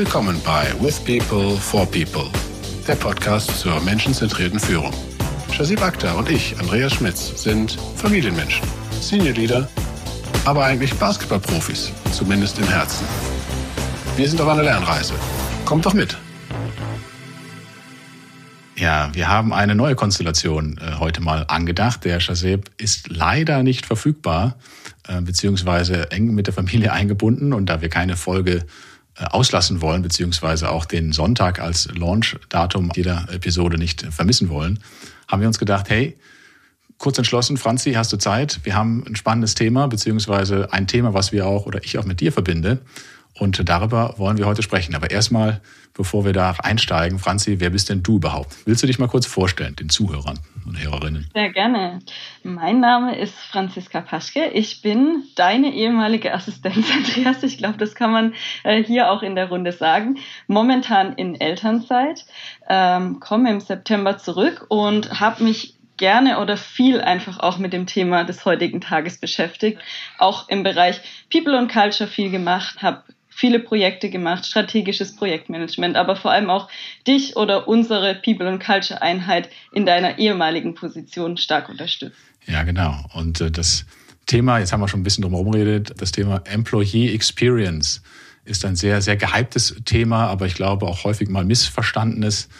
Willkommen bei With People for People, der Podcast zur menschenzentrierten Führung. Shazib Akhtar und ich, Andreas Schmitz, sind Familienmenschen, Senior Leader, aber eigentlich Basketballprofis, zumindest im Herzen. Wir sind auf einer Lernreise. Kommt doch mit! Ja, wir haben eine neue Konstellation äh, heute mal angedacht. Der Shazib ist leider nicht verfügbar, äh, beziehungsweise eng mit der Familie eingebunden. Und da wir keine Folge auslassen wollen, beziehungsweise auch den Sonntag als Launch-Datum jeder Episode nicht vermissen wollen, haben wir uns gedacht, hey, kurz entschlossen, Franzi, hast du Zeit? Wir haben ein spannendes Thema, beziehungsweise ein Thema, was wir auch oder ich auch mit dir verbinde. Und darüber wollen wir heute sprechen. Aber erstmal, bevor wir da einsteigen, Franzi, wer bist denn du überhaupt? Willst du dich mal kurz vorstellen, den Zuhörern und Hörerinnen? Sehr gerne. Mein Name ist Franziska Paschke. Ich bin deine ehemalige Assistenz, Andreas. Ich glaube, das kann man äh, hier auch in der Runde sagen. Momentan in Elternzeit, ähm, komme im September zurück und habe mich gerne oder viel einfach auch mit dem Thema des heutigen Tages beschäftigt. Auch im Bereich People und Culture viel gemacht, habe viele Projekte gemacht, strategisches Projektmanagement, aber vor allem auch dich oder unsere People and Culture Einheit in deiner ehemaligen Position stark unterstützt. Ja, genau. Und äh, das Thema, jetzt haben wir schon ein bisschen drum herum geredet, das Thema Employee Experience ist ein sehr, sehr gehyptes Thema, aber ich glaube auch häufig mal missverstandenes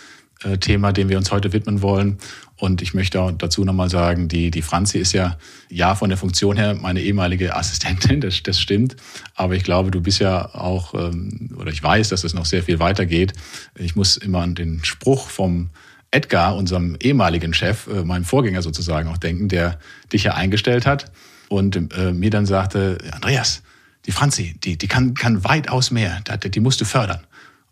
äh, Thema, dem wir uns heute widmen wollen. Und ich möchte auch dazu nochmal sagen, die, die Franzi ist ja, ja, von der Funktion her meine ehemalige Assistentin, das, das stimmt. Aber ich glaube, du bist ja auch, ähm, oder ich weiß, dass es noch sehr viel weitergeht. Ich muss immer an den Spruch vom Edgar, unserem ehemaligen Chef, äh, meinem Vorgänger sozusagen auch denken, der dich ja eingestellt hat und äh, mir dann sagte, Andreas, die Franzi, die, die kann, kann weitaus mehr, die, musst du fördern.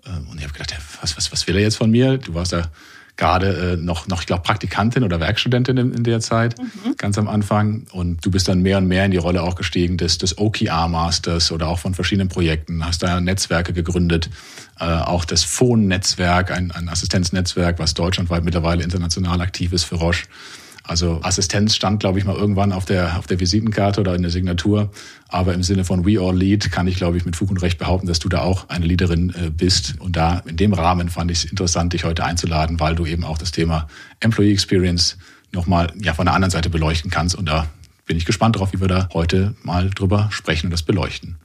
Ähm, und ich habe gedacht, was, was, was will er jetzt von mir? Du warst ja gerade äh, noch, noch, ich glaube, Praktikantin oder Werkstudentin in, in der Zeit, mhm. ganz am Anfang. Und du bist dann mehr und mehr in die Rolle auch gestiegen des, des OKR-Masters oder auch von verschiedenen Projekten, hast da Netzwerke gegründet, äh, auch das Phone-Netzwerk, ein, ein Assistenznetzwerk, was deutschlandweit mittlerweile international aktiv ist für Roche. Also Assistenz stand, glaube ich, mal irgendwann auf der, auf der Visitenkarte oder in der Signatur. Aber im Sinne von We All Lead kann ich, glaube ich, mit Fug und Recht behaupten, dass du da auch eine Leaderin äh, bist. Und da in dem Rahmen fand ich es interessant, dich heute einzuladen, weil du eben auch das Thema Employee Experience nochmal ja, von der anderen Seite beleuchten kannst. Und da bin ich gespannt drauf, wie wir da heute mal drüber sprechen und das beleuchten.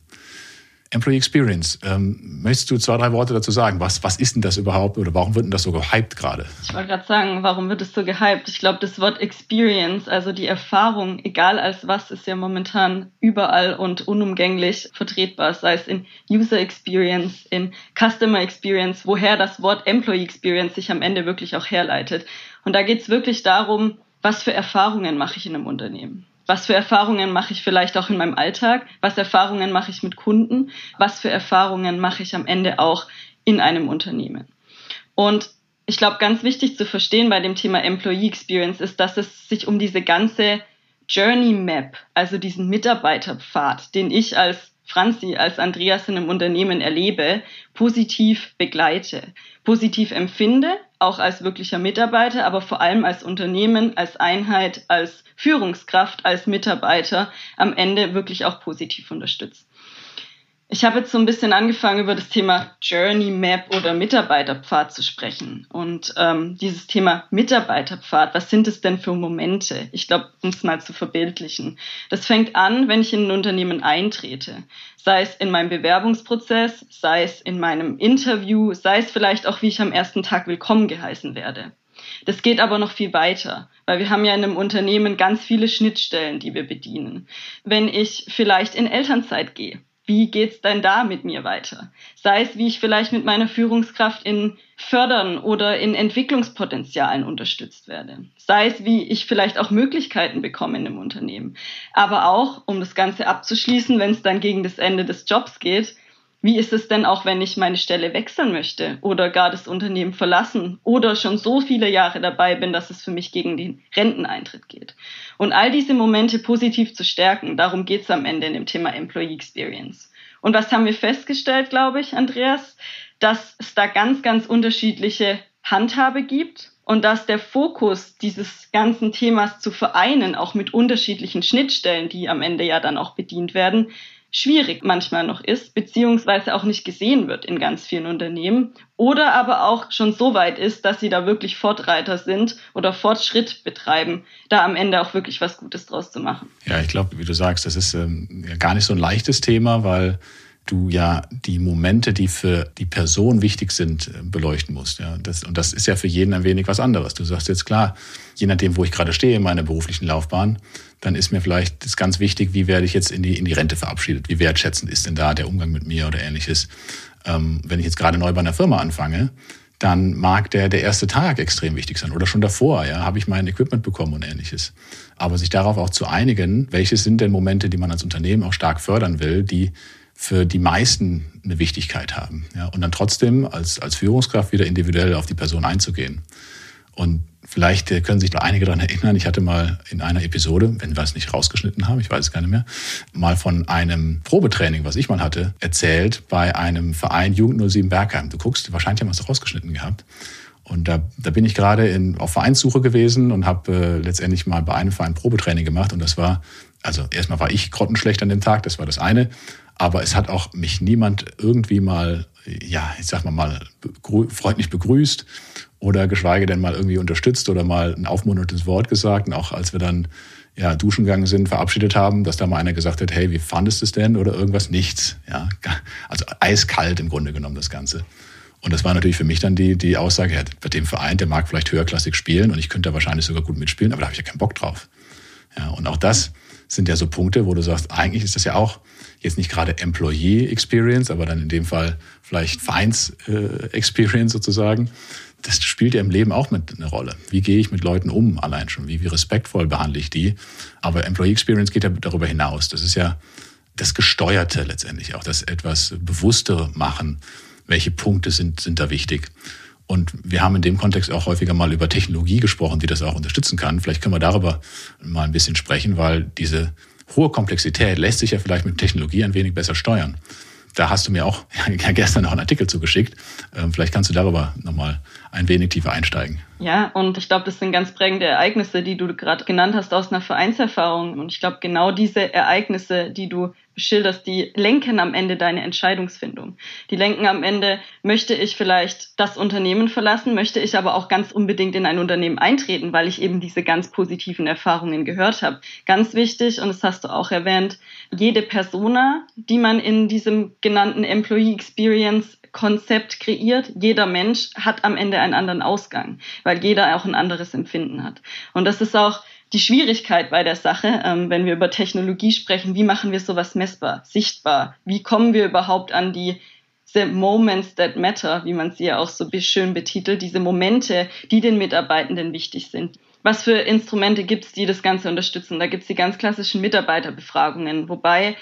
Employee Experience. Ähm, möchtest du zwei, drei Worte dazu sagen? Was, was ist denn das überhaupt oder warum wird denn das so gehypt gerade? Ich wollte gerade sagen, warum wird es so gehypt? Ich glaube, das Wort Experience, also die Erfahrung, egal als was, ist ja momentan überall und unumgänglich vertretbar, sei es in User Experience, in Customer Experience, woher das Wort Employee Experience sich am Ende wirklich auch herleitet. Und da geht es wirklich darum, was für Erfahrungen mache ich in einem Unternehmen was für Erfahrungen mache ich vielleicht auch in meinem Alltag? Was Erfahrungen mache ich mit Kunden? Was für Erfahrungen mache ich am Ende auch in einem Unternehmen? Und ich glaube, ganz wichtig zu verstehen bei dem Thema Employee Experience ist, dass es sich um diese ganze Journey Map, also diesen Mitarbeiterpfad, den ich als Franzi, als Andreas in einem Unternehmen erlebe, positiv begleite, positiv empfinde, auch als wirklicher Mitarbeiter, aber vor allem als Unternehmen, als Einheit, als Führungskraft, als Mitarbeiter am Ende wirklich auch positiv unterstützt. Ich habe jetzt so ein bisschen angefangen, über das Thema Journey Map oder Mitarbeiterpfad zu sprechen. Und ähm, dieses Thema Mitarbeiterpfad, was sind es denn für Momente? Ich glaube, um es mal zu verbildlichen. Das fängt an, wenn ich in ein Unternehmen eintrete. Sei es in meinem Bewerbungsprozess, sei es in meinem Interview, sei es vielleicht auch, wie ich am ersten Tag willkommen geheißen werde. Das geht aber noch viel weiter, weil wir haben ja in einem Unternehmen ganz viele Schnittstellen, die wir bedienen. Wenn ich vielleicht in Elternzeit gehe, wie geht's denn da mit mir weiter? Sei es, wie ich vielleicht mit meiner Führungskraft in Fördern oder in Entwicklungspotenzialen unterstützt werde. Sei es, wie ich vielleicht auch Möglichkeiten bekomme in einem Unternehmen. Aber auch, um das Ganze abzuschließen, wenn es dann gegen das Ende des Jobs geht, wie ist es denn auch, wenn ich meine Stelle wechseln möchte oder gar das Unternehmen verlassen oder schon so viele Jahre dabei bin, dass es für mich gegen den Renteneintritt geht? Und all diese Momente positiv zu stärken, darum geht es am Ende in dem Thema Employee Experience. Und was haben wir festgestellt, glaube ich, Andreas? Dass es da ganz, ganz unterschiedliche Handhabe gibt und dass der Fokus dieses ganzen Themas zu vereinen, auch mit unterschiedlichen Schnittstellen, die am Ende ja dann auch bedient werden, schwierig manchmal noch ist, beziehungsweise auch nicht gesehen wird in ganz vielen Unternehmen oder aber auch schon so weit ist, dass sie da wirklich Fortreiter sind oder Fortschritt betreiben, da am Ende auch wirklich was Gutes draus zu machen. Ja, ich glaube, wie du sagst, das ist ähm, gar nicht so ein leichtes Thema, weil du ja die Momente, die für die Person wichtig sind, äh, beleuchten musst. Ja, das, und das ist ja für jeden ein wenig was anderes. Du sagst jetzt klar, je nachdem, wo ich gerade stehe in meiner beruflichen Laufbahn, dann ist mir vielleicht das ganz wichtig, wie werde ich jetzt in die, in die Rente verabschiedet? Wie wertschätzend ist denn da der Umgang mit mir oder ähnliches? Ähm, wenn ich jetzt gerade neu bei einer Firma anfange, dann mag der, der erste Tag extrem wichtig sein oder schon davor, ja, habe ich mein Equipment bekommen und ähnliches. Aber sich darauf auch zu einigen, welche sind denn Momente, die man als Unternehmen auch stark fördern will, die für die meisten eine Wichtigkeit haben. Ja, und dann trotzdem als, als Führungskraft wieder individuell auf die Person einzugehen. Und vielleicht können sich einige daran erinnern, ich hatte mal in einer Episode, wenn wir es nicht rausgeschnitten haben, ich weiß es gar nicht mehr, mal von einem Probetraining, was ich mal hatte, erzählt bei einem Verein Jugend 07 Bergheim. Du guckst, wahrscheinlich haben wir es rausgeschnitten gehabt. Und da, da bin ich gerade in, auf Vereinssuche gewesen und habe äh, letztendlich mal bei einem Verein Probetraining gemacht. Und das war, also erstmal war ich grottenschlecht an dem Tag, das war das eine. Aber es hat auch mich niemand irgendwie mal, ja, ich sag mal mal, freundlich begrüßt oder geschweige denn mal irgendwie unterstützt oder mal ein aufmunterndes Wort gesagt. Und auch als wir dann ja, duschen gegangen sind, verabschiedet haben, dass da mal einer gesagt hat, hey, wie fandest du es denn? Oder irgendwas? Nichts. Ja, also eiskalt im Grunde genommen das Ganze. Und das war natürlich für mich dann die, die Aussage, ja, bei dem Verein, der mag vielleicht höherklassig spielen und ich könnte da wahrscheinlich sogar gut mitspielen, aber da habe ich ja keinen Bock drauf. Ja, und auch das sind ja so Punkte, wo du sagst, eigentlich ist das ja auch jetzt nicht gerade Employee Experience, aber dann in dem Fall vielleicht Vereins äh, Experience sozusagen. Das spielt ja im Leben auch mit eine Rolle. Wie gehe ich mit Leuten um allein schon? Wie, wie respektvoll behandle ich die? Aber Employee Experience geht ja darüber hinaus. Das ist ja das Gesteuerte letztendlich, auch das etwas bewusstere machen. Welche Punkte sind, sind da wichtig? Und wir haben in dem Kontext auch häufiger mal über Technologie gesprochen, die das auch unterstützen kann. Vielleicht können wir darüber mal ein bisschen sprechen, weil diese hohe Komplexität lässt sich ja vielleicht mit Technologie ein wenig besser steuern. Da hast du mir auch ja, gestern noch einen Artikel zugeschickt. Ähm, vielleicht kannst du darüber nochmal ein wenig tiefer einsteigen. Ja, und ich glaube, das sind ganz prägende Ereignisse, die du gerade genannt hast aus einer Vereinserfahrung. Und ich glaube, genau diese Ereignisse, die du beschilderst, die lenken am Ende deine Entscheidungsfindung. Die lenken am Ende, möchte ich vielleicht das Unternehmen verlassen, möchte ich aber auch ganz unbedingt in ein Unternehmen eintreten, weil ich eben diese ganz positiven Erfahrungen gehört habe. Ganz wichtig, und das hast du auch erwähnt, jede Persona, die man in diesem genannten Employee Experience Konzept kreiert. Jeder Mensch hat am Ende einen anderen Ausgang, weil jeder auch ein anderes Empfinden hat. Und das ist auch die Schwierigkeit bei der Sache, ähm, wenn wir über Technologie sprechen. Wie machen wir sowas messbar, sichtbar? Wie kommen wir überhaupt an die diese Moments that matter, wie man sie ja auch so schön betitelt, diese Momente, die den Mitarbeitenden wichtig sind. Was für Instrumente gibt es, die das Ganze unterstützen? Da gibt es die ganz klassischen Mitarbeiterbefragungen, wobei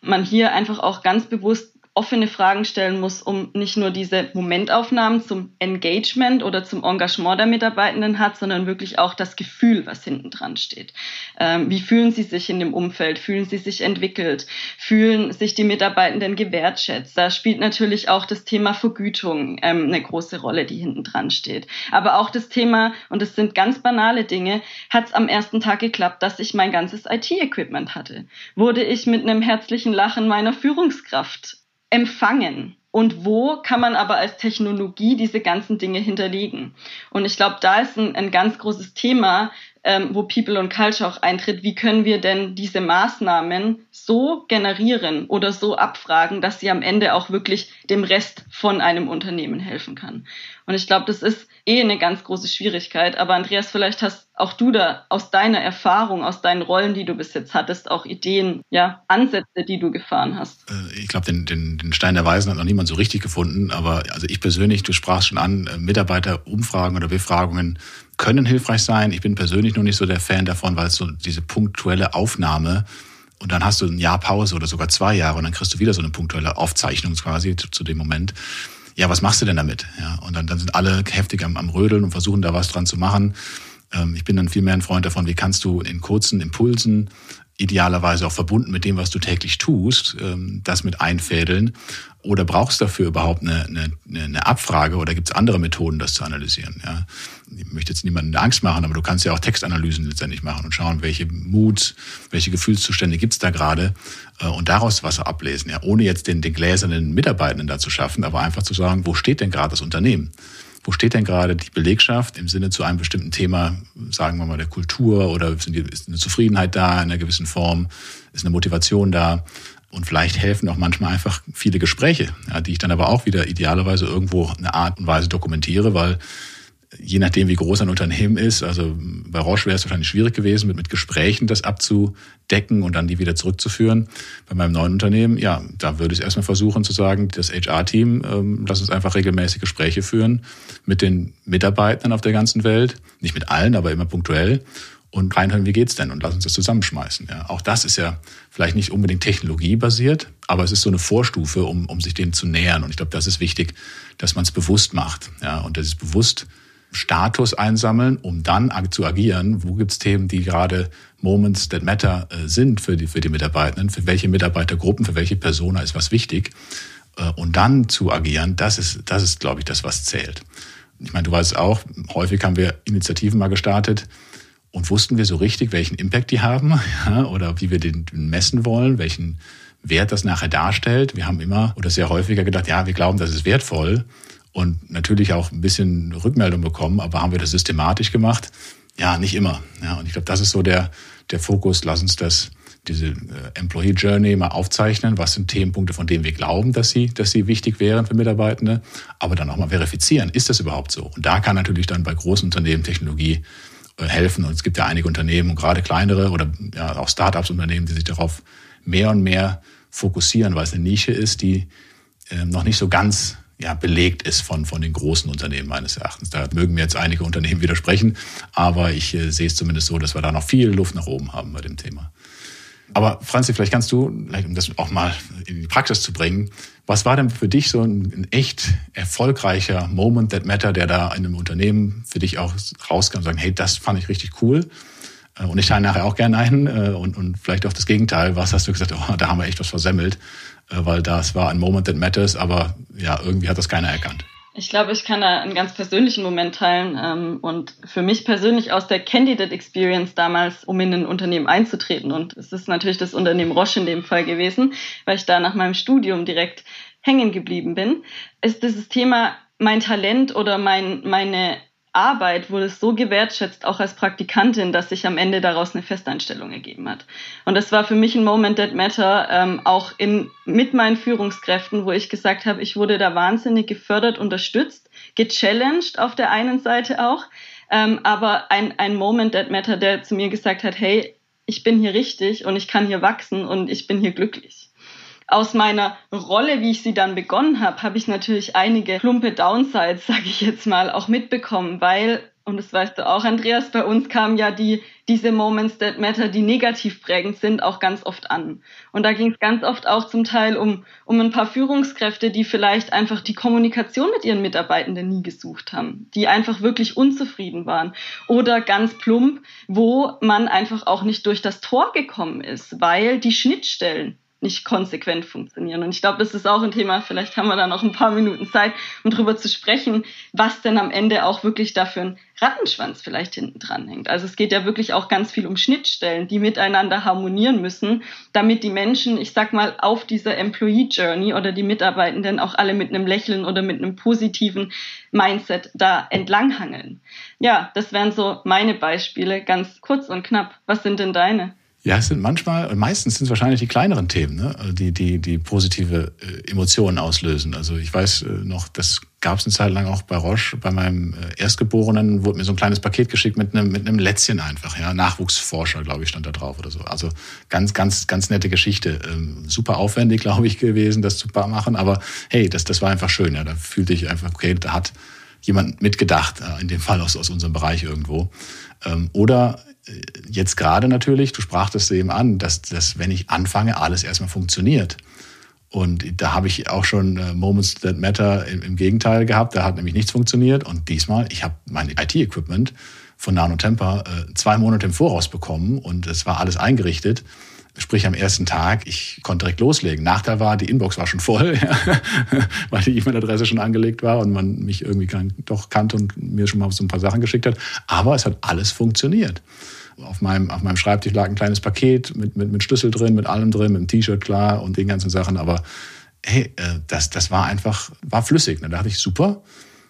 man hier einfach auch ganz bewusst offene Fragen stellen muss, um nicht nur diese Momentaufnahmen zum Engagement oder zum Engagement der Mitarbeitenden hat, sondern wirklich auch das Gefühl, was hinten dran steht. Ähm, wie fühlen sie sich in dem Umfeld? Fühlen sie sich entwickelt? Fühlen sich die Mitarbeitenden gewertschätzt? Da spielt natürlich auch das Thema Vergütung ähm, eine große Rolle, die hinten dran steht. Aber auch das Thema, und das sind ganz banale Dinge, hat es am ersten Tag geklappt, dass ich mein ganzes IT-Equipment hatte? Wurde ich mit einem herzlichen Lachen meiner Führungskraft empfangen und wo kann man aber als Technologie diese ganzen Dinge hinterlegen. Und ich glaube, da ist ein, ein ganz großes Thema, ähm, wo People und Culture auch eintritt. Wie können wir denn diese Maßnahmen so generieren oder so abfragen, dass sie am Ende auch wirklich dem Rest von einem Unternehmen helfen kann? Und ich glaube, das ist eh eine ganz große Schwierigkeit. Aber Andreas, vielleicht hast auch du da aus deiner Erfahrung, aus deinen Rollen, die du bis jetzt hattest, auch Ideen, ja, Ansätze, die du gefahren hast. Äh, ich glaube, den, den, den Stein der Weisen hat noch niemand so richtig gefunden. Aber also ich persönlich, du sprachst schon an, äh, Mitarbeiterumfragen oder Befragungen können hilfreich sein. Ich bin persönlich noch nicht so der Fan davon, weil es so diese punktuelle Aufnahme und dann hast du ein Jahr Pause oder sogar zwei Jahre und dann kriegst du wieder so eine punktuelle Aufzeichnung quasi zu, zu dem Moment. Ja, was machst du denn damit? Ja, und dann, dann sind alle heftig am, am Rödeln und versuchen da was dran zu machen. Ähm, ich bin dann viel mehr ein Freund davon, wie kannst du in kurzen Impulsen idealerweise auch verbunden mit dem, was du täglich tust, ähm, das mit einfädeln? Oder brauchst du dafür überhaupt eine, eine, eine Abfrage oder gibt es andere Methoden, das zu analysieren? Ja? Ich möchte jetzt niemandem Angst machen, aber du kannst ja auch Textanalysen letztendlich machen und schauen, welche Moods, welche Gefühlszustände gibt es da gerade äh, und daraus was ablesen. Ja? Ohne jetzt den, den gläsernen Mitarbeitenden da zu schaffen, aber einfach zu sagen, wo steht denn gerade das Unternehmen? Wo steht denn gerade die Belegschaft im Sinne zu einem bestimmten Thema, sagen wir mal der Kultur oder ist eine Zufriedenheit da in einer gewissen Form, ist eine Motivation da? Und vielleicht helfen auch manchmal einfach viele Gespräche, ja, die ich dann aber auch wieder idealerweise irgendwo eine Art und Weise dokumentiere, weil je nachdem, wie groß ein Unternehmen ist, also bei Roche wäre es wahrscheinlich schwierig gewesen, mit, mit Gesprächen das abzudecken und dann die wieder zurückzuführen. Bei meinem neuen Unternehmen, ja, da würde ich erstmal versuchen zu sagen, das HR-Team, ähm, lass uns einfach regelmäßig Gespräche führen mit den Mitarbeitern auf der ganzen Welt. Nicht mit allen, aber immer punktuell. Und reinhören, wie geht's denn? Und lass uns das zusammenschmeißen. Ja, auch das ist ja vielleicht nicht unbedingt technologiebasiert, aber es ist so eine Vorstufe, um, um sich dem zu nähern. Und ich glaube, das ist wichtig, dass man es bewusst macht. Ja, und das ist bewusst Status einsammeln, um dann zu agieren. Wo gibt es Themen, die gerade Moments that matter äh, sind für die, für die Mitarbeitenden? Für welche Mitarbeitergruppen, für welche Persona ist was wichtig? Äh, und dann zu agieren, das ist, das ist, glaube ich, das, was zählt. Ich meine, du weißt auch, häufig haben wir Initiativen mal gestartet und wussten wir so richtig, welchen Impact die haben ja, oder wie wir den messen wollen, welchen Wert das nachher darstellt. Wir haben immer oder sehr häufiger gedacht, ja, wir glauben, das ist wertvoll und natürlich auch ein bisschen Rückmeldung bekommen, aber haben wir das systematisch gemacht? Ja, nicht immer. Ja, und ich glaube, das ist so der, der Fokus. Lass uns das, diese äh, Employee Journey mal aufzeichnen. Was sind Themenpunkte, von denen wir glauben, dass sie, dass sie wichtig wären für Mitarbeitende? Aber dann auch mal verifizieren. Ist das überhaupt so? Und da kann natürlich dann bei großen Unternehmen Technologie äh, helfen. Und es gibt ja einige Unternehmen gerade kleinere oder ja, auch Startups Unternehmen, die sich darauf mehr und mehr fokussieren, weil es eine Nische ist, die äh, noch nicht so ganz ja, belegt ist von, von den großen Unternehmen meines Erachtens. Da mögen mir jetzt einige Unternehmen widersprechen, aber ich äh, sehe es zumindest so, dass wir da noch viel Luft nach oben haben bei dem Thema. Aber Franzi, vielleicht kannst du, um das auch mal in die Praxis zu bringen, was war denn für dich so ein, ein echt erfolgreicher Moment that matter, der da in einem Unternehmen für dich auch rauskam und sagen, hey, das fand ich richtig cool. Äh, und ich teile nachher auch gerne ein äh, und, und vielleicht auch das Gegenteil. Was hast du gesagt, oh, da haben wir echt was versemmelt. Äh, weil das war ein Moment that matters, aber ja, irgendwie hat das keiner erkannt. Ich glaube, ich kann da einen ganz persönlichen Moment teilen ähm, und für mich persönlich aus der Candidate Experience damals, um in ein Unternehmen einzutreten und es ist natürlich das Unternehmen Roche in dem Fall gewesen, weil ich da nach meinem Studium direkt hängen geblieben bin, ist dieses Thema mein Talent oder mein, meine Arbeit wurde so gewertschätzt, auch als Praktikantin, dass sich am Ende daraus eine Festeinstellung ergeben hat. Und das war für mich ein Moment that matter, ähm, auch in, mit meinen Führungskräften, wo ich gesagt habe, ich wurde da wahnsinnig gefördert, unterstützt, gechallenged auf der einen Seite auch, ähm, aber ein, ein Moment that matter, der zu mir gesagt hat, hey, ich bin hier richtig und ich kann hier wachsen und ich bin hier glücklich aus meiner Rolle, wie ich sie dann begonnen habe, habe ich natürlich einige plumpe Downsides, sage ich jetzt mal, auch mitbekommen, weil und das weißt du auch, Andreas, bei uns kamen ja die, diese Moments that matter, die negativ prägend sind, auch ganz oft an. Und da ging es ganz oft auch zum Teil um, um ein paar Führungskräfte, die vielleicht einfach die Kommunikation mit ihren Mitarbeitenden nie gesucht haben, die einfach wirklich unzufrieden waren. Oder ganz plump, wo man einfach auch nicht durch das Tor gekommen ist, weil die Schnittstellen nicht konsequent funktionieren. Und ich glaube, das ist auch ein Thema, vielleicht haben wir da noch ein paar Minuten Zeit, um drüber zu sprechen, was denn am Ende auch wirklich dafür ein Rattenschwanz vielleicht hinten dran hängt. Also es geht ja wirklich auch ganz viel um Schnittstellen, die miteinander harmonieren müssen, damit die Menschen, ich sag mal, auf dieser Employee Journey oder die Mitarbeitenden auch alle mit einem Lächeln oder mit einem positiven Mindset da entlanghangeln. Ja, das wären so meine Beispiele, ganz kurz und knapp. Was sind denn deine? Ja, es sind manchmal, meistens sind es wahrscheinlich die kleineren Themen, ne? die, die, die positive äh, Emotionen auslösen. Also ich weiß äh, noch, das gab es eine Zeit lang auch bei Roche, bei meinem äh, Erstgeborenen wurde mir so ein kleines Paket geschickt mit einem, mit Lätzchen einfach, ja, Nachwuchsforscher, glaube ich, stand da drauf oder so. Also ganz, ganz, ganz nette Geschichte. Ähm, super aufwendig, glaube ich, gewesen, das zu machen, aber hey, das, das war einfach schön, ja. Da fühlte ich einfach, okay, da hat jemand mitgedacht, in dem Fall aus, aus unserem Bereich irgendwo. Ähm, oder jetzt gerade natürlich, du sprachtest eben an, dass, dass wenn ich anfange, alles erstmal funktioniert. Und da habe ich auch schon äh, Moments that matter im, im, Gegenteil gehabt. Da hat nämlich nichts funktioniert. Und diesmal, ich habe mein IT-Equipment von Nano Temper äh, zwei Monate im Voraus bekommen und es war alles eingerichtet. Sprich am ersten Tag, ich konnte direkt loslegen. Nachteil war, die Inbox war schon voll, weil die E-Mail-Adresse schon angelegt war und man mich irgendwie kan doch kannte und mir schon mal so ein paar Sachen geschickt hat. Aber es hat alles funktioniert. Auf meinem, auf meinem Schreibtisch lag ein kleines Paket mit, mit, mit Schlüssel drin, mit allem drin, mit dem T-Shirt klar und den ganzen Sachen. Aber hey, äh, das, das war einfach, war flüssig. Da dachte ich, super,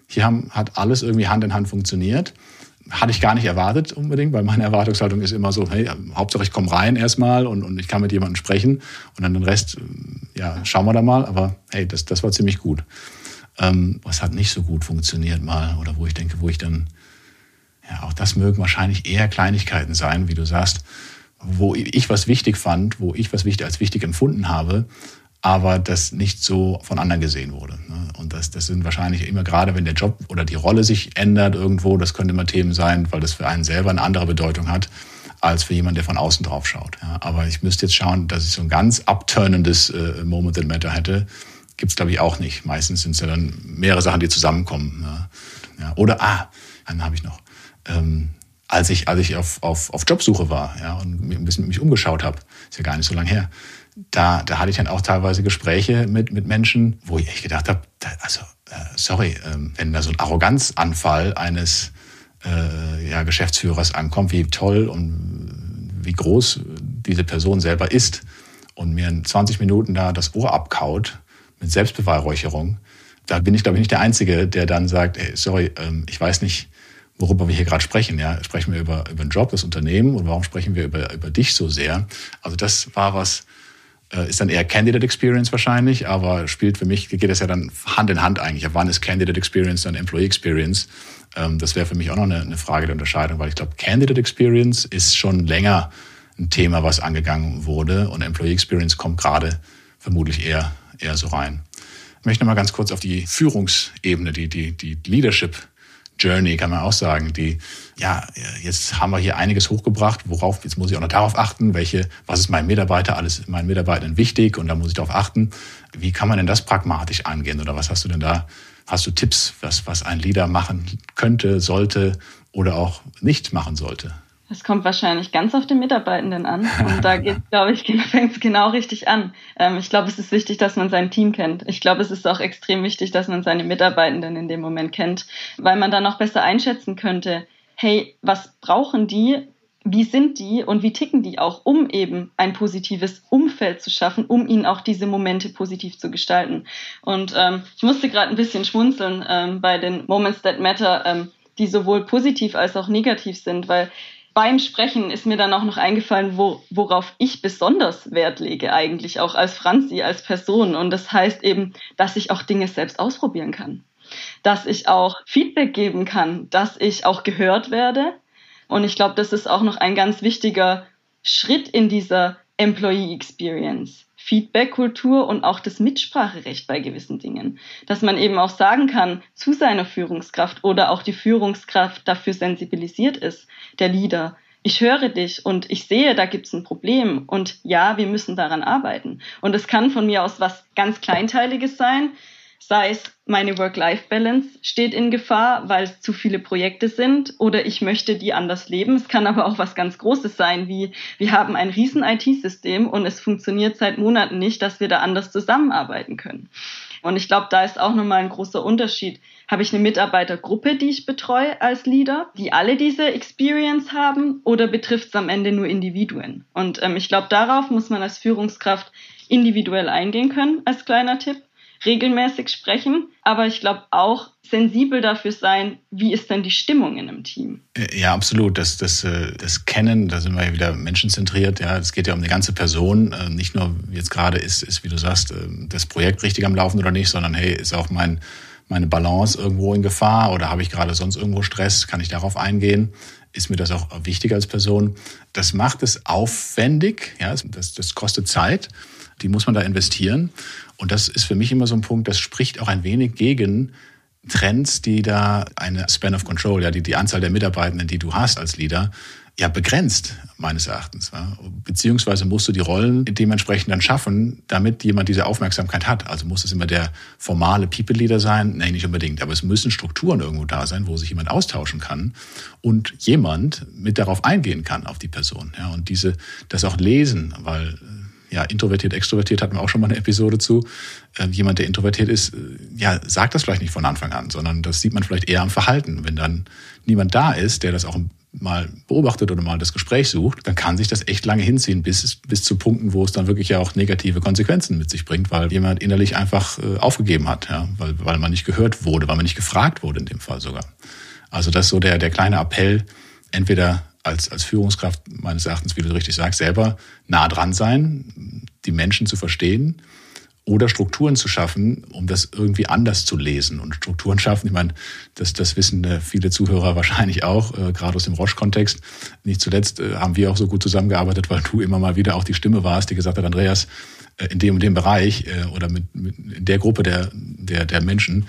hier haben, hat alles irgendwie Hand in Hand funktioniert hatte ich gar nicht erwartet unbedingt, weil meine Erwartungshaltung ist immer so, hey, Hauptsache ich komme rein erstmal und, und ich kann mit jemandem sprechen und dann den Rest, ja, schauen wir da mal. Aber hey, das, das war ziemlich gut. Ähm, was hat nicht so gut funktioniert mal oder wo ich denke, wo ich dann, ja, auch das mögen wahrscheinlich eher Kleinigkeiten sein, wie du sagst, wo ich was wichtig fand, wo ich was wichtig als wichtig empfunden habe, aber das nicht so von anderen gesehen wurde. Ne? Und das, das sind wahrscheinlich immer gerade, wenn der Job oder die Rolle sich ändert irgendwo, das können immer Themen sein, weil das für einen selber eine andere Bedeutung hat als für jemanden, der von außen drauf schaut. aber ich müsste jetzt schauen, dass ich so ein ganz abturnendes äh, Moment that Matter hätte. Gibt es, glaube ich, auch nicht. Meistens sind es ja dann mehrere Sachen, die zusammenkommen. Ja. Oder, ah, einen habe ich noch. Ähm, als ich, als ich auf, auf, auf Jobsuche war ja, und ein bisschen mich umgeschaut habe, ist ja gar nicht so lange her, da, da hatte ich dann auch teilweise Gespräche mit, mit Menschen, wo ich echt gedacht habe, da, also äh, sorry, äh, wenn da so ein Arroganzanfall eines äh, ja, Geschäftsführers ankommt, wie toll und wie groß diese Person selber ist und mir in 20 Minuten da das Ohr abkaut mit Selbstbeweihräucherung, da bin ich, glaube ich, nicht der Einzige, der dann sagt, hey, sorry, ähm, ich weiß nicht, worüber wir hier gerade sprechen. Ja? Sprechen wir über, über den Job, das Unternehmen und warum sprechen wir über, über dich so sehr? Also das war was, äh, ist dann eher Candidate Experience wahrscheinlich, aber spielt für mich, geht das ja dann Hand in Hand eigentlich. Wann ist Candidate Experience dann Employee Experience? Ähm, das wäre für mich auch noch eine, eine Frage der Unterscheidung, weil ich glaube, Candidate Experience ist schon länger ein Thema, was angegangen wurde und Employee Experience kommt gerade vermutlich eher, eher so rein. Ich möchte noch mal ganz kurz auf die Führungsebene, die, die, die Leadership Journey, kann man auch sagen, die, ja, jetzt haben wir hier einiges hochgebracht, worauf, jetzt muss ich auch noch darauf achten, welche, was ist meinem Mitarbeiter, alles meinen Mitarbeitern wichtig und da muss ich darauf achten. Wie kann man denn das pragmatisch angehen oder was hast du denn da? Hast du Tipps, was, was ein Leader machen könnte, sollte oder auch nicht machen sollte? Es kommt wahrscheinlich ganz auf den Mitarbeitenden an. Und da geht, glaube ich, fängt es genau richtig an. Ähm, ich glaube, es ist wichtig, dass man sein Team kennt. Ich glaube, es ist auch extrem wichtig, dass man seine Mitarbeitenden in dem Moment kennt, weil man dann auch besser einschätzen könnte, hey, was brauchen die? Wie sind die und wie ticken die auch, um eben ein positives Umfeld zu schaffen, um ihnen auch diese Momente positiv zu gestalten? Und ähm, ich musste gerade ein bisschen schmunzeln ähm, bei den Moments that Matter, ähm, die sowohl positiv als auch negativ sind, weil beim Sprechen ist mir dann auch noch eingefallen, wo, worauf ich besonders Wert lege, eigentlich auch als Franzi, als Person. Und das heißt eben, dass ich auch Dinge selbst ausprobieren kann, dass ich auch Feedback geben kann, dass ich auch gehört werde. Und ich glaube, das ist auch noch ein ganz wichtiger Schritt in dieser Employee Experience. Feedback-Kultur und auch das Mitspracherecht bei gewissen Dingen. Dass man eben auch sagen kann zu seiner Führungskraft oder auch die Führungskraft dafür sensibilisiert ist, der Leader. Ich höre dich und ich sehe, da gibt es ein Problem und ja, wir müssen daran arbeiten. Und es kann von mir aus was ganz Kleinteiliges sein, sei es meine Work-Life-Balance steht in Gefahr, weil es zu viele Projekte sind oder ich möchte die anders leben. Es kann aber auch was ganz Großes sein, wie wir haben ein riesen IT-System und es funktioniert seit Monaten nicht, dass wir da anders zusammenarbeiten können. Und ich glaube, da ist auch nochmal ein großer Unterschied. Habe ich eine Mitarbeitergruppe, die ich betreue als Leader, die alle diese Experience haben oder betrifft es am Ende nur Individuen? Und ähm, ich glaube, darauf muss man als Führungskraft individuell eingehen können, als kleiner Tipp regelmäßig sprechen, aber ich glaube auch sensibel dafür sein, wie ist denn die Stimmung in einem Team. Äh, ja, absolut. Das, das, äh, das Kennen, da sind wir ja wieder menschenzentriert. Ja, es geht ja um eine ganze Person. Äh, nicht nur jetzt gerade ist, ist, wie du sagst, das Projekt richtig am Laufen oder nicht, sondern hey, ist auch mein, meine Balance irgendwo in Gefahr oder habe ich gerade sonst irgendwo Stress? Kann ich darauf eingehen? Ist mir das auch wichtig als Person? Das macht es aufwendig. Ja, das, das kostet Zeit. Die muss man da investieren. Und das ist für mich immer so ein Punkt, das spricht auch ein wenig gegen Trends, die da eine Span of Control, ja, die, die Anzahl der Mitarbeitenden, die du hast als Leader, ja begrenzt, meines Erachtens. Ja. Beziehungsweise musst du die Rollen dementsprechend dann schaffen, damit jemand diese Aufmerksamkeit hat. Also muss es immer der formale People-Leader sein? Nein, nicht unbedingt. Aber es müssen Strukturen irgendwo da sein, wo sich jemand austauschen kann und jemand mit darauf eingehen kann, auf die Person. Ja. Und diese, das auch lesen, weil ja, introvertiert, extrovertiert hatten wir auch schon mal eine Episode zu. Äh, jemand, der introvertiert ist, äh, ja, sagt das vielleicht nicht von Anfang an, sondern das sieht man vielleicht eher am Verhalten. Wenn dann niemand da ist, der das auch mal beobachtet oder mal das Gespräch sucht, dann kann sich das echt lange hinziehen, bis, bis zu Punkten, wo es dann wirklich ja auch negative Konsequenzen mit sich bringt, weil jemand innerlich einfach äh, aufgegeben hat, ja, weil, weil man nicht gehört wurde, weil man nicht gefragt wurde in dem Fall sogar. Also das ist so der, der kleine Appell, entweder als, als Führungskraft meines Erachtens, wie du richtig sagst, selber nah dran sein, die Menschen zu verstehen oder Strukturen zu schaffen, um das irgendwie anders zu lesen. Und Strukturen schaffen, ich meine, das, das wissen äh, viele Zuhörer wahrscheinlich auch, äh, gerade aus dem Roche-Kontext. Nicht zuletzt äh, haben wir auch so gut zusammengearbeitet, weil du immer mal wieder auch die Stimme warst, die gesagt hat, Andreas, äh, in dem und dem Bereich äh, oder mit, mit in der Gruppe der, der, der Menschen,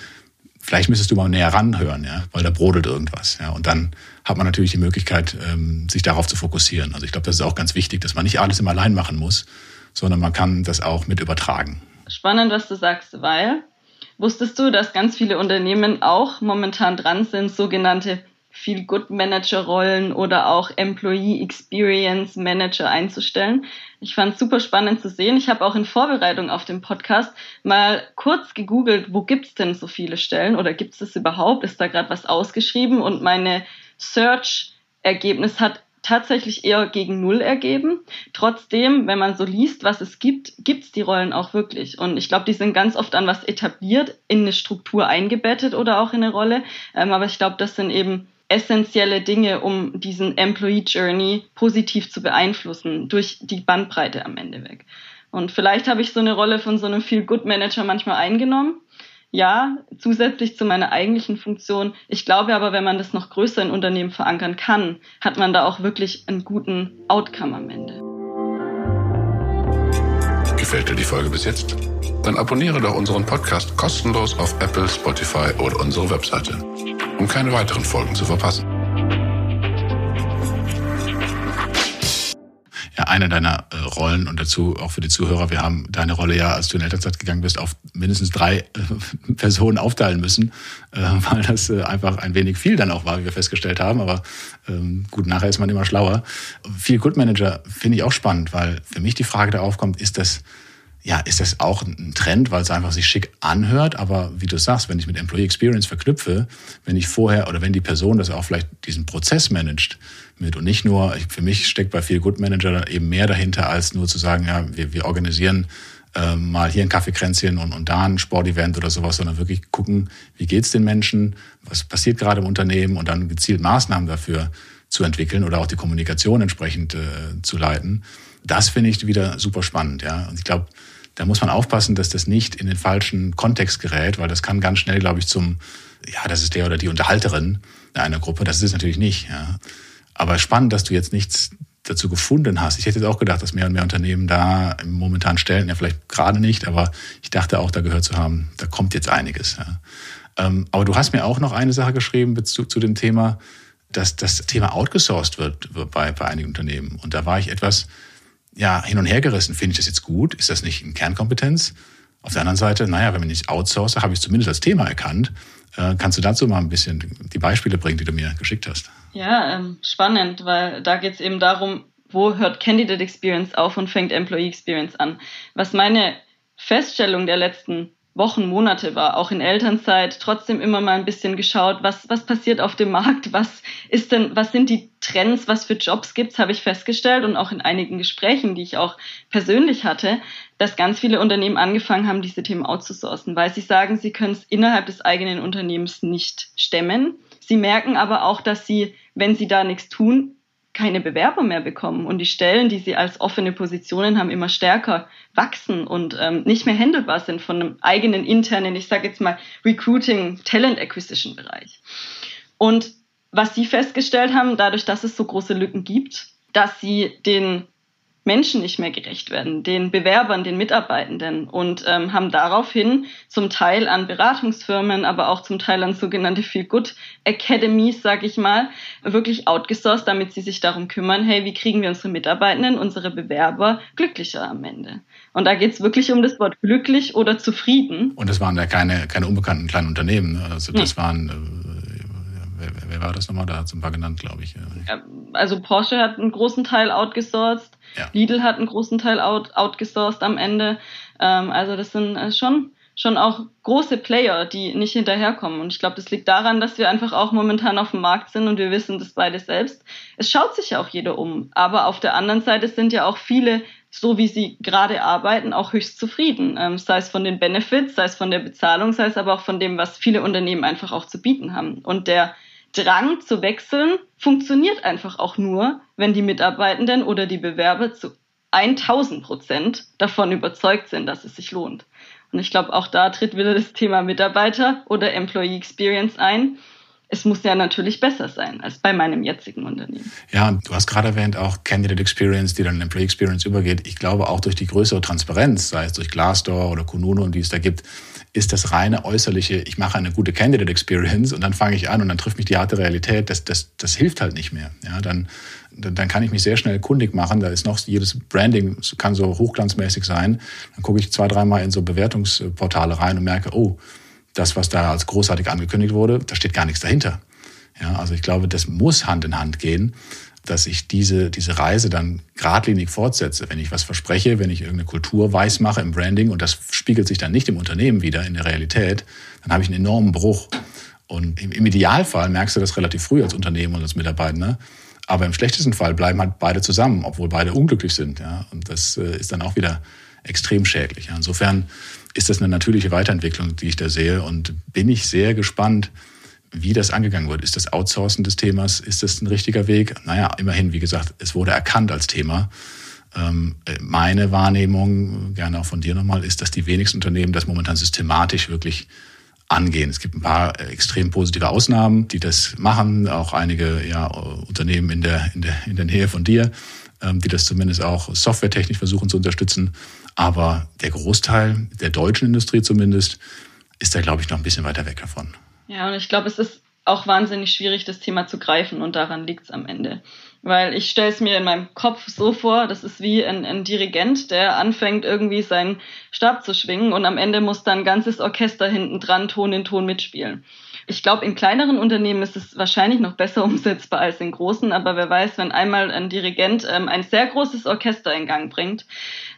vielleicht müsstest du mal näher ranhören, ja, weil da brodelt irgendwas. Ja. Und dann hat man natürlich die Möglichkeit, ähm, sich darauf zu fokussieren. Also ich glaube, das ist auch ganz wichtig, dass man nicht alles immer allein machen muss, sondern man kann das auch mit übertragen spannend, was du sagst, weil wusstest du, dass ganz viele Unternehmen auch momentan dran sind, sogenannte Feel-Good-Manager-Rollen oder auch Employee Experience Manager einzustellen. Ich fand es super spannend zu sehen. Ich habe auch in Vorbereitung auf den Podcast mal kurz gegoogelt, wo gibt's denn so viele Stellen oder gibt es das überhaupt? Ist da gerade was ausgeschrieben? Und meine Search-Ergebnis hat tatsächlich eher gegen Null ergeben. Trotzdem, wenn man so liest, was es gibt, gibt es die Rollen auch wirklich. Und ich glaube, die sind ganz oft an was etabliert, in eine Struktur eingebettet oder auch in eine Rolle. Ähm, aber ich glaube, das sind eben essentielle Dinge, um diesen Employee Journey positiv zu beeinflussen, durch die Bandbreite am Ende weg. Und vielleicht habe ich so eine Rolle von so einem Feel-Good-Manager manchmal eingenommen ja, zusätzlich zu meiner eigentlichen Funktion. Ich glaube aber, wenn man das noch größer in Unternehmen verankern kann, hat man da auch wirklich einen guten Outcome am Ende. Gefällt dir die Folge bis jetzt? Dann abonniere doch unseren Podcast kostenlos auf Apple, Spotify oder unsere Webseite, um keine weiteren Folgen zu verpassen. Eine deiner äh, Rollen und dazu auch für die Zuhörer, wir haben deine Rolle ja, als du in Elternzeit gegangen bist, auf mindestens drei äh, Personen aufteilen müssen, äh, weil das äh, einfach ein wenig viel dann auch war, wie wir festgestellt haben. Aber ähm, gut, nachher ist man immer schlauer. Viel Good Manager finde ich auch spannend, weil für mich die Frage da aufkommt, ist das ja, ist das auch ein Trend, weil es einfach sich schick anhört. Aber wie du sagst, wenn ich mit Employee Experience verknüpfe, wenn ich vorher oder wenn die Person das auch vielleicht diesen Prozess managt mit und nicht nur, für mich steckt bei viel Good Manager eben mehr dahinter, als nur zu sagen, ja, wir, wir organisieren äh, mal hier ein Kaffeekränzchen und, und da ein Sportevent oder sowas, sondern wirklich gucken, wie geht's den Menschen, was passiert gerade im Unternehmen und dann gezielt Maßnahmen dafür zu entwickeln oder auch die Kommunikation entsprechend äh, zu leiten. Das finde ich wieder super spannend, ja. Und ich glaube, da muss man aufpassen, dass das nicht in den falschen Kontext gerät, weil das kann ganz schnell, glaube ich, zum, ja, das ist der oder die Unterhalterin einer Gruppe. Das ist es natürlich nicht, ja. Aber spannend, dass du jetzt nichts dazu gefunden hast. Ich hätte jetzt auch gedacht, dass mehr und mehr Unternehmen da momentan stellen, ja vielleicht gerade nicht, aber ich dachte auch, da gehört zu haben, da kommt jetzt einiges. Ja. Ähm, aber du hast mir auch noch eine Sache geschrieben zu, zu dem Thema, dass das Thema outgesourced wird bei, bei einigen Unternehmen. Und da war ich etwas ja, hin und her gerissen. Finde ich das jetzt gut? Ist das nicht eine Kernkompetenz? Auf der anderen Seite, naja, wenn man nicht outsource, habe ich es zumindest als Thema erkannt. Äh, kannst du dazu mal ein bisschen die Beispiele bringen, die du mir geschickt hast? Ja, ähm, spannend, weil da geht es eben darum, wo hört Candidate Experience auf und fängt Employee Experience an. Was meine Feststellung der letzten Wochen, Monate war, auch in Elternzeit, trotzdem immer mal ein bisschen geschaut, was, was passiert auf dem Markt, was ist denn, was sind die Trends, was für Jobs gibt's, habe ich festgestellt und auch in einigen Gesprächen, die ich auch persönlich hatte, dass ganz viele Unternehmen angefangen haben, diese Themen outzusourcen, weil sie sagen, sie können es innerhalb des eigenen Unternehmens nicht stemmen. Sie merken aber auch, dass sie, wenn sie da nichts tun, keine Bewerber mehr bekommen und die Stellen, die sie als offene Positionen haben, immer stärker wachsen und ähm, nicht mehr handelbar sind von einem eigenen internen, ich sage jetzt mal Recruiting, Talent Acquisition Bereich. Und was sie festgestellt haben, dadurch, dass es so große Lücken gibt, dass sie den Menschen nicht mehr gerecht werden, den Bewerbern, den Mitarbeitenden und ähm, haben daraufhin zum Teil an Beratungsfirmen, aber auch zum Teil an sogenannte Feel Good Academies, sage ich mal, wirklich outgesourced, damit sie sich darum kümmern, hey, wie kriegen wir unsere Mitarbeitenden, unsere Bewerber glücklicher am Ende? Und da geht es wirklich um das Wort glücklich oder zufrieden. Und das waren ja keine, keine unbekannten kleinen Unternehmen. Ne? Also das nee. waren äh, wer, wer, war das nochmal? Da hat es ein paar genannt, glaube ich. Also Porsche hat einen großen Teil outgesourced, ja. Lidl hat einen großen Teil out, outgesourced am Ende. Ähm, also das sind äh, schon schon auch große Player, die nicht hinterherkommen. Und ich glaube, das liegt daran, dass wir einfach auch momentan auf dem Markt sind und wir wissen das beide selbst. Es schaut sich ja auch jeder um. Aber auf der anderen Seite sind ja auch viele, so wie sie gerade arbeiten, auch höchst zufrieden. Ähm, sei es von den Benefits, sei es von der Bezahlung, sei es aber auch von dem, was viele Unternehmen einfach auch zu bieten haben. Und der Drang zu wechseln funktioniert einfach auch nur, wenn die Mitarbeitenden oder die Bewerber zu 1000 Prozent davon überzeugt sind, dass es sich lohnt. Und ich glaube, auch da tritt wieder das Thema Mitarbeiter oder Employee Experience ein. Es muss ja natürlich besser sein als bei meinem jetzigen Unternehmen. Ja, du hast gerade erwähnt auch Candidate Experience, die dann in Employee Experience übergeht. Ich glaube auch durch die größere Transparenz, sei es durch Glassdoor oder Kununu und die es da gibt, ist das reine äußerliche, ich mache eine gute Candidate Experience und dann fange ich an und dann trifft mich die harte Realität, das, das, das hilft halt nicht mehr. Ja, dann, dann kann ich mich sehr schnell kundig machen. Da ist noch jedes Branding kann so hochglanzmäßig sein. Dann gucke ich zwei, dreimal in so Bewertungsportale rein und merke, oh, das, was da als großartig angekündigt wurde, da steht gar nichts dahinter. Ja, also ich glaube, das muss Hand in Hand gehen dass ich diese, diese Reise dann geradlinig fortsetze. Wenn ich was verspreche, wenn ich irgendeine Kultur weiß mache im Branding und das spiegelt sich dann nicht im Unternehmen wieder, in der Realität, dann habe ich einen enormen Bruch. Und im, Idealfall merkst du das relativ früh als Unternehmen und als Mitarbeiter. Aber im schlechtesten Fall bleiben halt beide zusammen, obwohl beide unglücklich sind. Ja? Und das äh, ist dann auch wieder extrem schädlich. Ja? Insofern ist das eine natürliche Weiterentwicklung, die ich da sehe. Und bin ich sehr gespannt, wie das angegangen wird. Ist das Outsourcen des Themas? Ist das ein richtiger Weg? Naja, immerhin, wie gesagt, es wurde erkannt als Thema. Ähm, meine Wahrnehmung, gerne auch von dir nochmal, ist, dass die wenigsten Unternehmen das momentan systematisch wirklich angehen. Es gibt ein paar extrem positive Ausnahmen, die das machen, auch einige ja, Unternehmen in der, in, der, in der Nähe von dir, ähm, die das zumindest auch softwaretechnisch versuchen zu unterstützen. Aber der Großteil der deutschen Industrie zumindest ist da, glaube ich, noch ein bisschen weiter weg davon. Ja, und ich glaube, es ist auch wahnsinnig schwierig, das Thema zu greifen und daran liegt es am Ende. Weil ich stelle es mir in meinem Kopf so vor, das ist wie ein, ein, Dirigent, der anfängt irgendwie seinen Stab zu schwingen und am Ende muss dann ein ganzes Orchester hinten dran Ton in Ton mitspielen. Ich glaube, in kleineren Unternehmen ist es wahrscheinlich noch besser umsetzbar als in großen, aber wer weiß, wenn einmal ein Dirigent ähm, ein sehr großes Orchester in Gang bringt,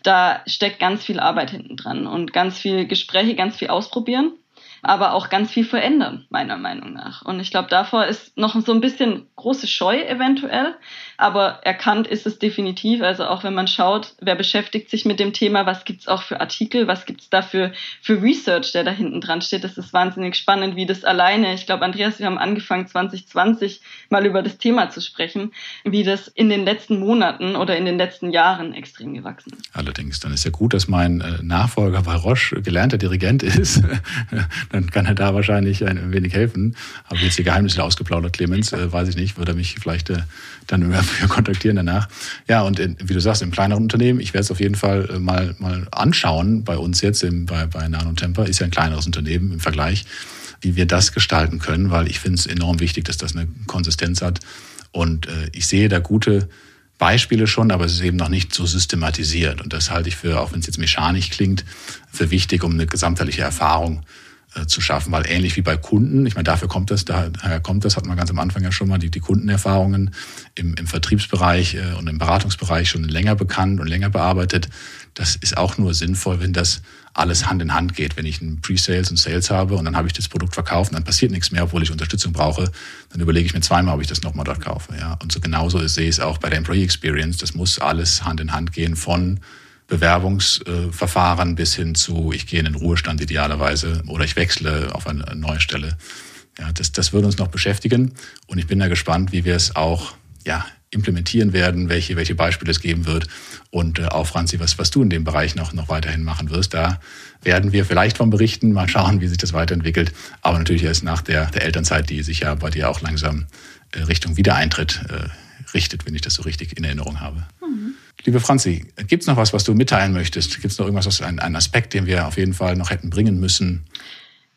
da steckt ganz viel Arbeit hinten dran und ganz viel Gespräche, ganz viel ausprobieren aber auch ganz viel verändern, meiner Meinung nach. Und ich glaube, davor ist noch so ein bisschen große Scheu eventuell, aber erkannt ist es definitiv. Also auch wenn man schaut, wer beschäftigt sich mit dem Thema, was gibt's auch für Artikel, was gibt's da für, für Research, der da hinten dran steht. Das ist wahnsinnig spannend, wie das alleine, ich glaube, Andreas, wir haben angefangen 2020 mal über das Thema zu sprechen, wie das in den letzten Monaten oder in den letzten Jahren extrem gewachsen ist. Allerdings, dann ist ja gut, dass mein äh, Nachfolger Roche gelernter Dirigent ist. dann kann er da wahrscheinlich ein wenig helfen. Habe jetzt die Geheimnisse ausgeplaudert, Clemens, äh, weiß ich nicht, würde er mich vielleicht äh, dann immer kontaktieren danach. Ja, und in, wie du sagst, im kleineren Unternehmen, ich werde es auf jeden Fall äh, mal, mal anschauen bei uns jetzt im, bei, bei Nano Temper, ist ja ein kleineres Unternehmen im Vergleich, wie wir das gestalten können, weil ich finde es enorm wichtig, dass das eine Konsistenz hat. Und äh, ich sehe da gute Beispiele schon, aber es ist eben noch nicht so systematisiert. Und das halte ich für, auch wenn es jetzt mechanisch klingt, für wichtig, um eine gesamtheitliche Erfahrung äh, zu schaffen, weil ähnlich wie bei Kunden, ich meine, dafür kommt das, daher kommt das, hat man ganz am Anfang ja schon mal, die, die Kundenerfahrungen im, im Vertriebsbereich äh, und im Beratungsbereich schon länger bekannt und länger bearbeitet. Das ist auch nur sinnvoll, wenn das alles Hand in Hand geht. Wenn ich ein Pre-Sales und Sales habe und dann habe ich das Produkt verkauft und dann passiert nichts mehr, obwohl ich Unterstützung brauche, dann überlege ich mir zweimal, ob ich das nochmal dort kaufe. Ja? Und so genauso sehe ich es auch bei der Employee Experience. Das muss alles Hand in Hand gehen von Bewerbungsverfahren bis hin zu, ich gehe in den Ruhestand idealerweise oder ich wechsle auf eine neue Stelle. Ja, das, das würde uns noch beschäftigen und ich bin da gespannt, wie wir es auch ja, implementieren werden, welche, welche Beispiele es geben wird. Und äh, auch Franzi, was, was du in dem Bereich noch, noch weiterhin machen wirst, da werden wir vielleicht von berichten, mal schauen, wie sich das weiterentwickelt. Aber natürlich erst nach der, der Elternzeit, die sich ja bei dir auch langsam äh, Richtung Wiedereintritt äh, richtet, wenn ich das so richtig in Erinnerung habe. Mhm. Liebe Franzi, gibt es noch was, was du mitteilen möchtest? Gibt es noch irgendwas, was ein, ein Aspekt, den wir auf jeden Fall noch hätten bringen müssen?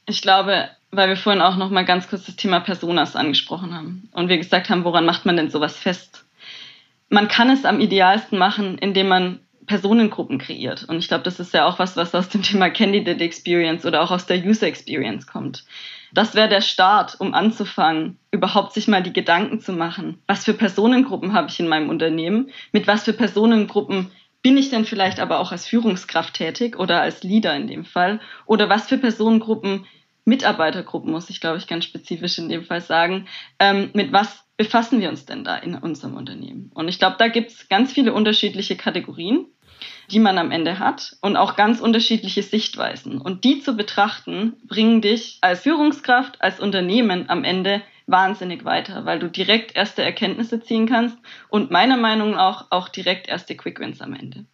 Ich glaube, weil wir vorhin auch noch mal ganz kurz das Thema Personas angesprochen haben und wir gesagt haben, woran macht man denn sowas fest? Man kann es am idealsten machen, indem man Personengruppen kreiert. Und ich glaube, das ist ja auch was, was aus dem Thema Candidate Experience oder auch aus der User Experience kommt. Das wäre der Start, um anzufangen, überhaupt sich mal die Gedanken zu machen. Was für Personengruppen habe ich in meinem Unternehmen? Mit was für Personengruppen bin ich denn vielleicht aber auch als Führungskraft tätig oder als Leader in dem Fall? Oder was für Personengruppen, Mitarbeitergruppen, muss ich glaube ich ganz spezifisch in dem Fall sagen, ähm, mit was befassen wir uns denn da in unserem Unternehmen? Und ich glaube, da gibt es ganz viele unterschiedliche Kategorien die man am Ende hat und auch ganz unterschiedliche Sichtweisen. Und die zu betrachten, bringen dich als Führungskraft, als Unternehmen am Ende wahnsinnig weiter, weil du direkt erste Erkenntnisse ziehen kannst und meiner Meinung nach auch direkt erste Quick Wins am Ende.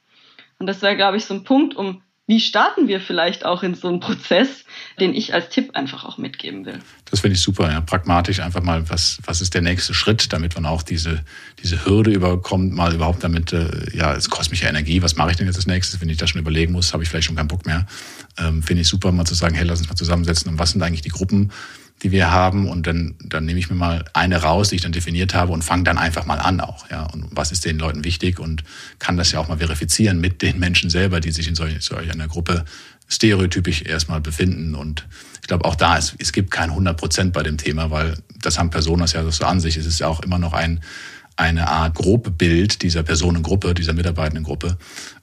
Und das wäre, glaube ich, so ein Punkt, um wie starten wir vielleicht auch in so einen Prozess, den ich als Tipp einfach auch mitgeben will. Das finde ich super, ja. pragmatisch einfach mal, was, was ist der nächste Schritt, damit man auch diese, diese Hürde überkommt, mal überhaupt damit, äh, ja, es kostet mich ja Energie, was mache ich denn jetzt als nächstes, wenn ich das schon überlegen muss, habe ich vielleicht schon keinen Bock mehr. Ähm, finde ich super, mal zu sagen, hey, lass uns mal zusammensetzen und was sind eigentlich die Gruppen, die wir haben und dann, dann nehme ich mir mal eine raus, die ich dann definiert habe und fange dann einfach mal an auch. Ja. Und was ist den Leuten wichtig und kann das ja auch mal verifizieren mit den Menschen selber, die sich in solch, solch einer Gruppe stereotypisch erstmal befinden. Und ich glaube, auch da ist, es gibt kein 100 Prozent bei dem Thema, weil das haben Personas ja so an sich. Es ist ja auch immer noch ein, eine Art Grobbild dieser Personengruppe, dieser Mitarbeitendengruppe.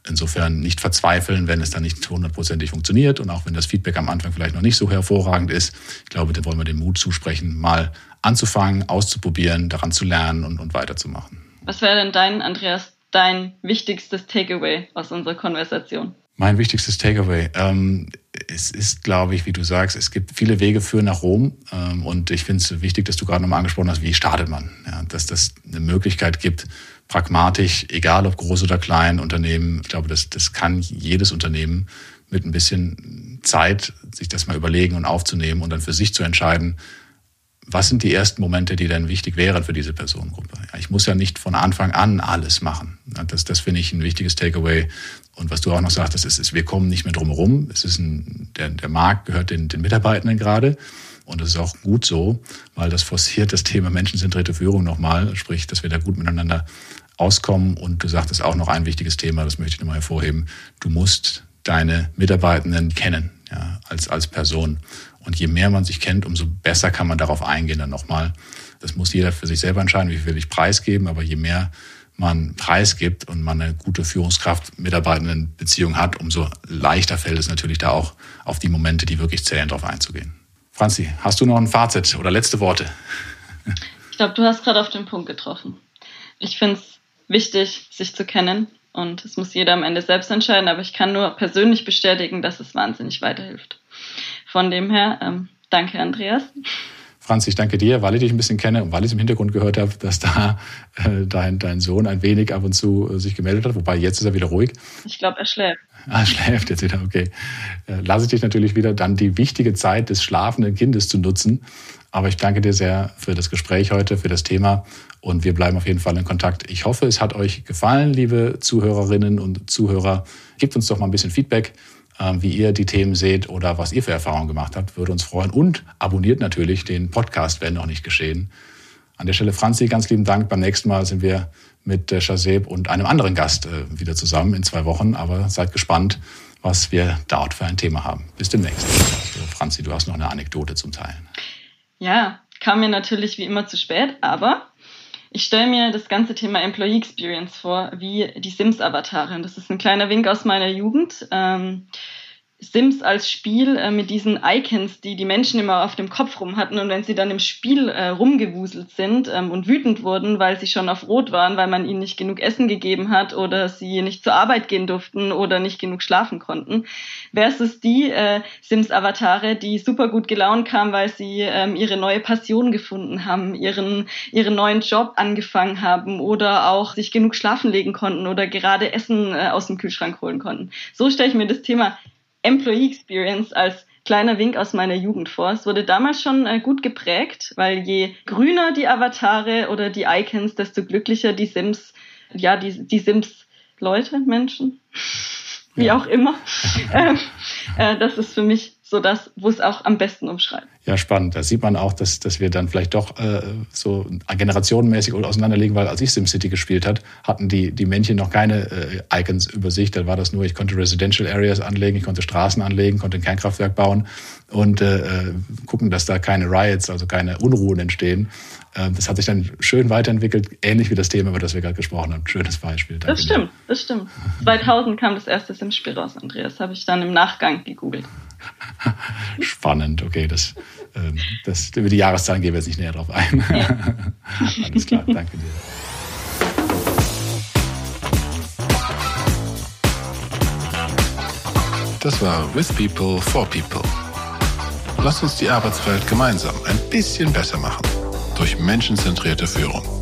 Insofern nicht verzweifeln, wenn es dann nicht hundertprozentig funktioniert und auch wenn das Feedback am Anfang vielleicht noch nicht so hervorragend ist. Ich glaube, da wollen wir den Mut zusprechen, mal anzufangen, auszuprobieren, daran zu lernen und, und weiterzumachen. Was wäre denn dein, Andreas, dein wichtigstes Takeaway aus unserer Konversation? Mein wichtigstes Takeaway. Ähm, es ist, glaube ich, wie du sagst, es gibt viele Wege für nach Rom. Ähm, und ich finde es wichtig, dass du gerade nochmal angesprochen hast, wie startet man? Ja, dass das eine Möglichkeit gibt, pragmatisch, egal ob groß oder klein Unternehmen. Ich glaube, das, das kann jedes Unternehmen mit ein bisschen Zeit sich das mal überlegen und aufzunehmen und dann für sich zu entscheiden, was sind die ersten Momente, die dann wichtig wären für diese Personengruppe? Ich muss ja nicht von Anfang an alles machen. Das, das finde ich ein wichtiges Takeaway. Und was du auch noch sagtest, ist, ist wir kommen nicht mehr drum herum. Es ist ein, der, der Markt gehört den, den Mitarbeitenden gerade. Und das ist auch gut so, weil das forciert das Thema menschenzentrierte Führung nochmal, sprich, dass wir da gut miteinander auskommen. Und du sagtest auch noch ein wichtiges Thema, das möchte ich nochmal hervorheben. Du musst deine Mitarbeitenden kennen, ja, als, als Person. Und je mehr man sich kennt, umso besser kann man darauf eingehen dann nochmal. Das muss jeder für sich selber entscheiden, wie viel will ich preisgeben, aber je mehr man preisgibt und man eine gute Führungskraft, Mitarbeitenden Beziehung hat, umso leichter fällt es natürlich da auch auf die Momente, die wirklich zählen, darauf einzugehen. Franzi, hast du noch ein Fazit oder letzte Worte? Ich glaube, du hast gerade auf den Punkt getroffen. Ich finde es wichtig, sich zu kennen und es muss jeder am Ende selbst entscheiden, aber ich kann nur persönlich bestätigen, dass es wahnsinnig weiterhilft. Von dem her, ähm, danke Andreas. Franz, ich danke dir, weil ich dich ein bisschen kenne und weil ich im Hintergrund gehört habe, dass da äh, dein, dein Sohn ein wenig ab und zu äh, sich gemeldet hat, wobei jetzt ist er wieder ruhig. Ich glaube, er schläft. Ah, schläft jetzt wieder, okay. Äh, lasse ich dich natürlich wieder dann die wichtige Zeit des schlafenden Kindes zu nutzen. Aber ich danke dir sehr für das Gespräch heute, für das Thema und wir bleiben auf jeden Fall in Kontakt. Ich hoffe, es hat euch gefallen, liebe Zuhörerinnen und Zuhörer. Gebt uns doch mal ein bisschen Feedback wie ihr die Themen seht oder was ihr für Erfahrungen gemacht habt. Würde uns freuen. Und abonniert natürlich den Podcast, wenn noch nicht geschehen. An der Stelle, Franzi, ganz lieben Dank. Beim nächsten Mal sind wir mit Shazeb und einem anderen Gast äh, wieder zusammen in zwei Wochen. Aber seid gespannt, was wir dort für ein Thema haben. Bis demnächst. Also, Franzi, du hast noch eine Anekdote zum Teilen. Ja, kam mir natürlich wie immer zu spät, aber ich stelle mir das ganze Thema Employee Experience vor, wie die Sims-Avatare. Das ist ein kleiner Wink aus meiner Jugend. Ähm, Sims als Spiel äh, mit diesen Icons, die die Menschen immer auf dem Kopf rum hatten und wenn sie dann im Spiel äh, rumgewuselt sind ähm, und wütend wurden, weil sie schon auf Rot waren, weil man ihnen nicht genug Essen gegeben hat oder sie nicht zur Arbeit gehen durften oder nicht genug schlafen konnten, versus die äh, Sims-Avatare, die super gut gelaunt kamen, weil sie ähm, ihre neue Passion gefunden haben, ihren, ihren neuen Job angefangen haben oder auch sich genug schlafen legen konnten oder gerade Essen äh, aus dem Kühlschrank holen konnten. So stelle ich mir das Thema Employee Experience als kleiner Wink aus meiner Jugend vor. Es wurde damals schon äh, gut geprägt, weil je grüner die Avatare oder die Icons, desto glücklicher die Sims, ja, die, die Sims Leute, Menschen, wie auch immer. Ähm, äh, das ist für mich so das, wo es auch am besten umschreibt. Ja, spannend. Da sieht man auch, dass, dass wir dann vielleicht doch äh, so generationenmäßig auseinanderlegen, weil als ich SimCity gespielt hat, hatten die, die Männchen noch keine äh, Icons über sich. Da war das nur, ich konnte Residential Areas anlegen, ich konnte Straßen anlegen, konnte ein Kernkraftwerk bauen und äh, äh gucken, dass da keine Riots, also keine Unruhen entstehen. Äh, das hat sich dann schön weiterentwickelt, ähnlich wie das Thema, über das wir gerade gesprochen haben. Schönes Beispiel. Danke das stimmt, dir. das stimmt. 2000 kam das erste SIM-Spiel raus, Andreas. Habe ich dann im Nachgang gegoogelt. Spannend, okay. Das, ähm, das, über die Jahreszahlen gehen wir jetzt nicht näher drauf ein. Ja. Alles klar, danke dir. Das war With People for People. Lasst uns die Arbeitswelt gemeinsam ein bisschen besser machen durch menschenzentrierte Führung.